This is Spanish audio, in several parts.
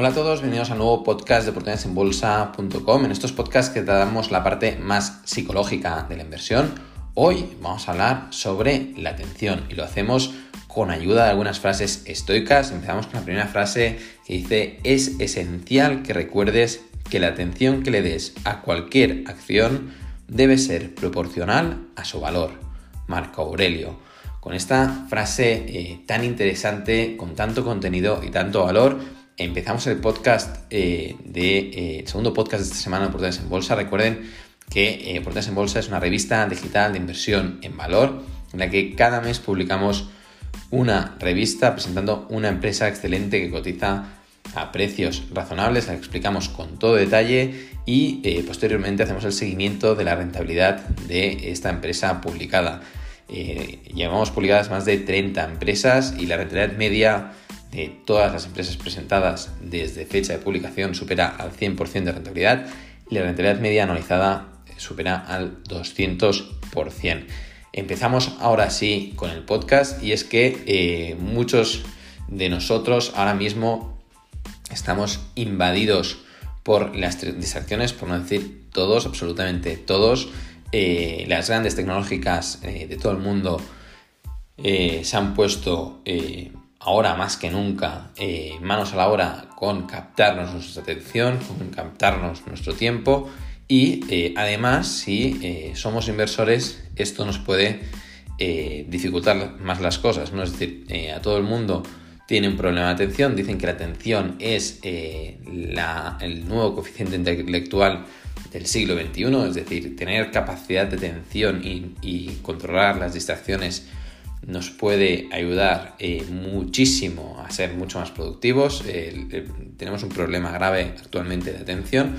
Hola a todos, bienvenidos al nuevo podcast de oportunidadesenbolsa.com. En estos podcasts que tratamos la parte más psicológica de la inversión, hoy vamos a hablar sobre la atención y lo hacemos con ayuda de algunas frases estoicas. Empezamos con la primera frase que dice, es esencial que recuerdes que la atención que le des a cualquier acción debe ser proporcional a su valor. Marco Aurelio. Con esta frase eh, tan interesante, con tanto contenido y tanto valor, empezamos el podcast eh, de eh, el segundo podcast de esta semana de Oportunidades en Bolsa. Recuerden que eh, en Bolsa es una revista digital de inversión en valor en la que cada mes publicamos una revista presentando una empresa excelente que cotiza a precios razonables, la explicamos con todo detalle y posteriormente hacemos el seguimiento de la rentabilidad de esta empresa publicada. llevamos publicadas más de 30 empresas y la rentabilidad media de todas las empresas presentadas desde fecha de publicación supera al 100% de rentabilidad y la rentabilidad media anualizada supera al 200%. Empezamos ahora sí con el podcast y es que eh, muchos de nosotros ahora mismo estamos invadidos por las distracciones, por no decir todos, absolutamente todos. Eh, las grandes tecnológicas eh, de todo el mundo se han puesto ahora más que nunca eh, manos a la obra con captarnos nuestra atención, con captarnos nuestro tiempo y eh, además si eh, somos inversores esto nos puede dificultar más las cosas, ¿no? es decir, a todo el mundo tiene un problema de atención, dicen que la atención es el nuevo coeficiente intelectual del siglo XXI, es decir, tener capacidad de atención y controlar las distracciones nos puede ayudar eh, muchísimo a ser mucho más productivos. tenemos un problema grave actualmente de atención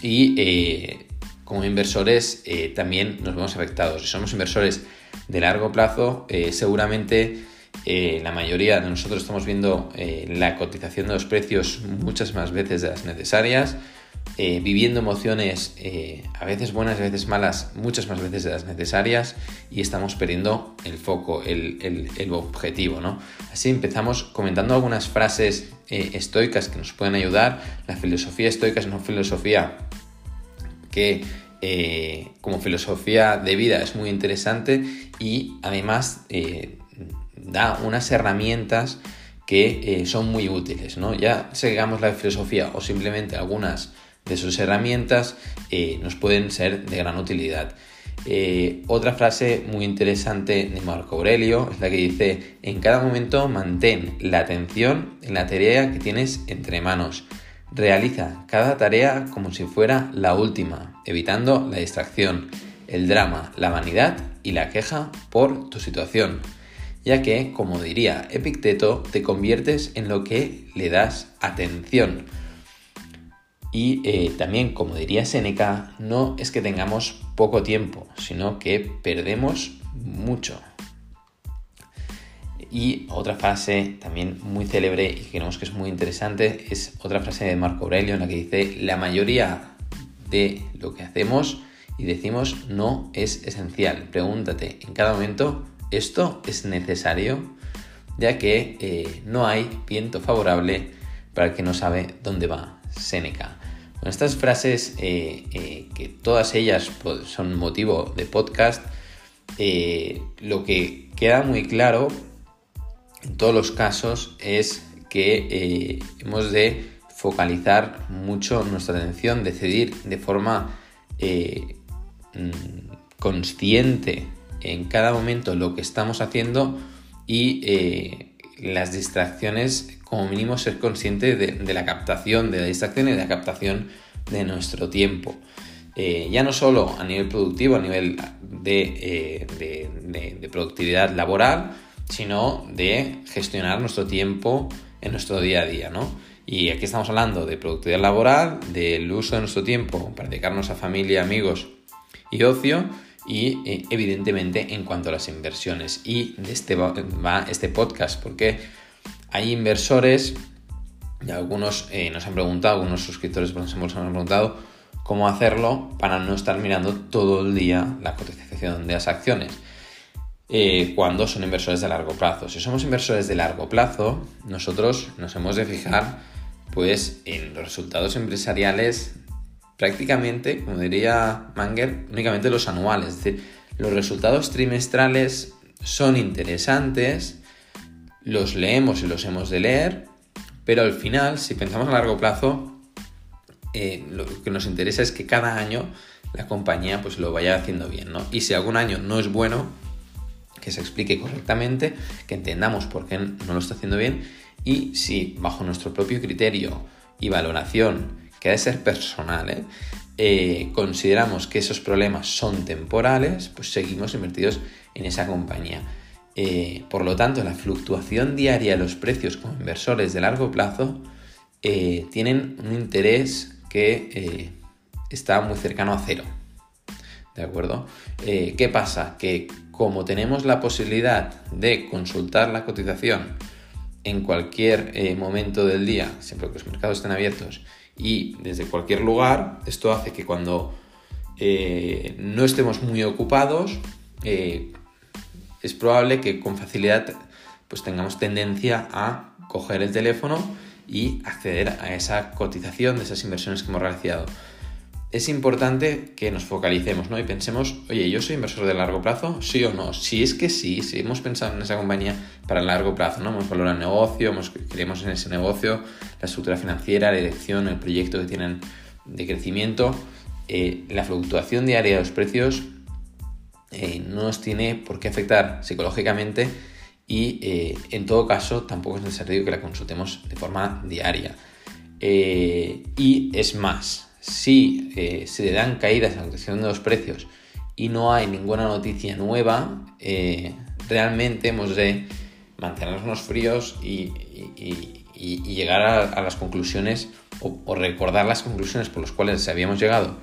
y eh, como inversores eh, también nos vemos afectados. Si somos inversores de largo plazo, seguramente la mayoría de nosotros estamos viendo la cotización de los precios muchas más veces de las necesarias. Eh, viviendo emociones eh, a veces buenas, a veces malas, muchas más veces de las necesarias y estamos perdiendo el foco, el, objetivo, ¿no? Así empezamos comentando algunas frases eh, estoicas que nos pueden ayudar. La filosofía estoica es una filosofía que como filosofía de vida es muy interesante y además da unas herramientas que son muy útiles, ¿no? Ya sigamos la filosofía o simplemente algunas de sus herramientas eh, nos pueden ser de gran utilidad. Eh, otra frase muy interesante de Marco Aurelio es la que dice, en cada momento mantén la atención en la tarea que tienes entre manos. Realiza cada tarea como si fuera la última, evitando la distracción, el drama, la vanidad y la queja por tu situación, ya que, como diría Epicteto, te conviertes en lo que le das atención. Y eh, también, como diría Seneca, no es que tengamos poco tiempo, sino que perdemos mucho. Y otra frase también muy célebre y que creemos que es muy interesante es otra frase de Marco Aurelio en la que dice, la mayoría de lo que hacemos y decimos no es esencial. Pregúntate en cada momento, ¿esto es necesario? Ya que eh, no hay viento favorable para el que no sabe dónde va. Seneca. Estas frases, eh, eh, que todas ellas pues, son motivo de podcast, eh, lo que queda muy claro en todos los casos es que hemos de focalizar mucho nuestra atención, decidir de forma mm, consciente en cada momento lo que estamos haciendo y las distracciones como mínimo ser consciente de, la captación, de la distracción y de la captación de nuestro tiempo. Eh, ya no solo a nivel productivo, a nivel de, eh, productividad laboral, sino de gestionar nuestro tiempo en nuestro día a día, ¿no? Y aquí estamos hablando de productividad laboral, del uso de nuestro tiempo para dedicarnos a familia, amigos y ocio, y eh, evidentemente en cuanto a las inversiones. Y de este va este podcast, porque hay inversores y algunos eh, nos han preguntado, algunos suscriptores nos hemos preguntado cómo hacerlo para no estar mirando todo el día la cotización de las acciones. Eh, cuando son inversores de largo plazo. Si somos inversores de largo plazo, nosotros nos hemos de fijar pues en los resultados empresariales prácticamente, como diría Manger, únicamente los anuales. Es decir, los resultados trimestrales son interesantes, los leemos y los hemos de leer, pero al final, si pensamos a largo plazo, eh, lo que nos interesa es que cada año la compañía pues lo vaya haciendo bien, ¿no? Y si algún año no es bueno, que se explique correctamente, que entendamos por qué no lo está haciendo bien y si bajo nuestro propio criterio y valoración, que ha de ser personal, ¿eh? Eh, consideramos que esos problemas son temporales, pues seguimos invertidos en esa compañía. Eh, por lo tanto, la fluctuación diaria de los precios como inversores de largo plazo tienen un interés que está muy cercano a cero. ¿De acuerdo? ¿Qué pasa? Que como tenemos la posibilidad de consultar la cotización en cualquier eh, momento del día, siempre que los mercados estén abiertos y desde cualquier lugar, esto hace que cuando eh, no estemos muy ocupados, eh, es probable que con facilidad pues tengamos tendencia a coger el teléfono y acceder a esa cotización de esas inversiones que hemos realizado es importante que nos focalicemos ¿no? y pensemos, oye, ¿yo soy inversor de largo plazo? ¿Sí o no? Si es que sí, si hemos pensado en esa compañía para el largo plazo, ¿no? hemos valorado el negocio, hemos, creemos en ese negocio, la estructura financiera, la dirección, el proyecto que tienen de crecimiento, eh, la fluctuación diaria de los precios eh, no nos tiene por qué afectar psicológicamente y eh, en todo caso tampoco es necesario que la consultemos de forma diaria. y es más, si eh, se le dan caídas en la cuestión de los precios y no hay ninguna noticia nueva, eh, realmente hemos de mantenernos fríos y, llegar a, las conclusiones o, recordar las conclusiones por las cuales habíamos llegado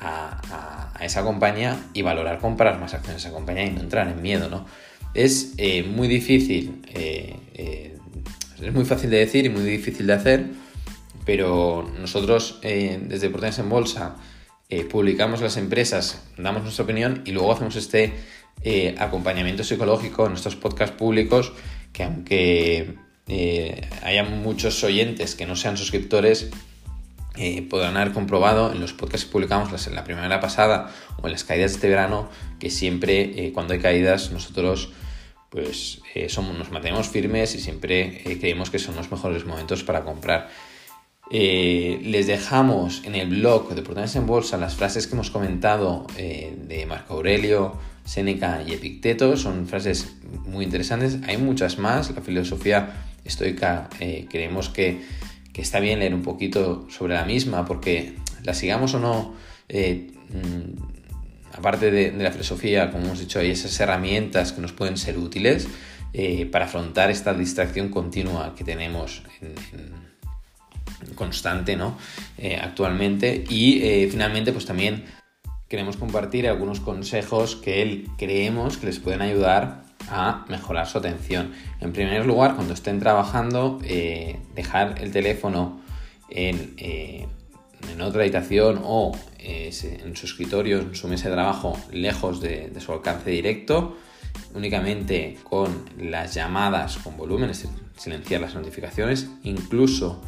a, esa compañía y valorar comprar más acciones de esa compañía y no entrar en miedo, ¿no? Es eh, muy difícil, es muy fácil de decir y muy difícil de hacer, pero nosotros eh, desde Oportunidades en Bolsa eh, publicamos las empresas, damos nuestra opinión y luego hacemos este eh, acompañamiento psicológico en estos podcasts públicos que aunque haya muchos oyentes que no sean suscriptores, podrán haber comprobado en los podcasts que publicamos en la primavera pasada o en las caídas de este verano que siempre cuando hay caídas nosotros pues somos, nos mantenemos firmes y siempre creemos que son los mejores momentos para comprar. Eh, les dejamos en el blog de Oportunidades en Bolsa las frases que hemos comentado eh, de Marco Aurelio, Séneca y Epicteto. Son frases muy interesantes. Hay muchas más. La filosofía estoica eh, creemos que, está bien leer un poquito sobre la misma porque la sigamos o no. Mm, aparte de, la filosofía, como hemos dicho, hay esas herramientas que nos pueden ser útiles para afrontar esta distracción continua que tenemos en constante ¿no? Eh, actualmente y eh, finalmente pues también queremos compartir algunos consejos que creemos que les pueden ayudar a mejorar su atención. En primer lugar, cuando estén trabajando, eh, dejar el teléfono en, en, otra habitación o en su escritorio, en su mesa de trabajo, lejos de, de, su alcance directo, únicamente con las llamadas con volumen, es decir, silenciar las notificaciones, incluso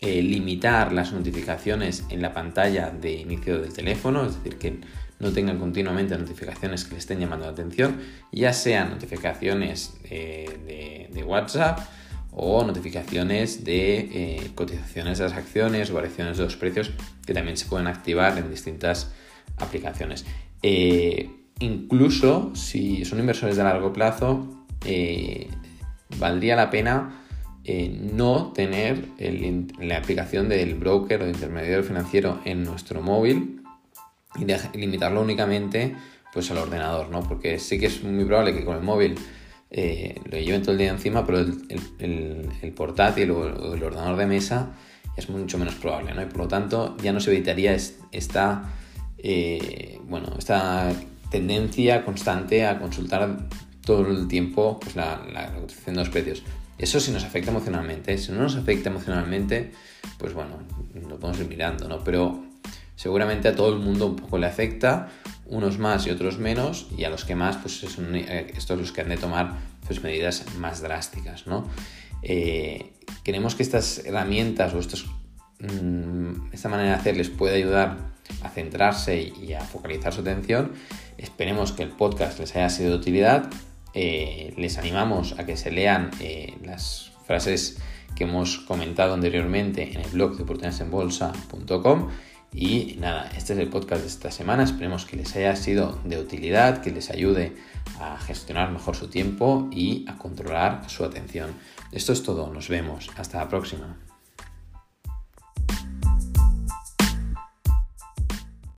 eh, limitar las notificaciones en la pantalla de inicio del teléfono, es decir, que no tengan continuamente notificaciones que le estén llamando la atención, ya sean notificaciones eh, de, WhatsApp o notificaciones de eh, cotizaciones de las acciones o variaciones de los precios que también se pueden activar en distintas aplicaciones. incluso si son inversores de largo plazo, valdría la pena no tener la aplicación del broker o intermediario financiero en nuestro móvil y, limitarlo únicamente pues al ordenador, ¿no? Porque sí que es muy probable que con el móvil eh, lo lleven todo el día encima, pero el, portátil o el ordenador de mesa es mucho menos probable, ¿no? Y por lo tanto ya no se evitaría esta, eh, bueno, esta tendencia constante a consultar todo el tiempo pues, la, la de los precios. Eso sí nos afecta emocionalmente. Si no nos afecta emocionalmente, pues bueno, lo podemos ir mirando, ¿no? Pero seguramente a todo el mundo un poco le afecta unos más y otros menos, y a los que más, pues son eh, estos los que han de tomar pues, medidas más drásticas, ¿no? Eh, queremos que estas herramientas o estos, mm, esta manera de hacer les pueda ayudar a centrarse y a focalizar su atención. Esperemos que el podcast les haya sido de utilidad. Eh, les animamos a que se lean las frases que hemos comentado anteriormente en el blog de oportunidadesenbolsa.com y nada, este es el podcast de esta semana. Esperemos que les haya sido de utilidad, que les ayude a gestionar mejor su tiempo y a controlar su atención. Esto es todo, nos vemos. Hasta la próxima.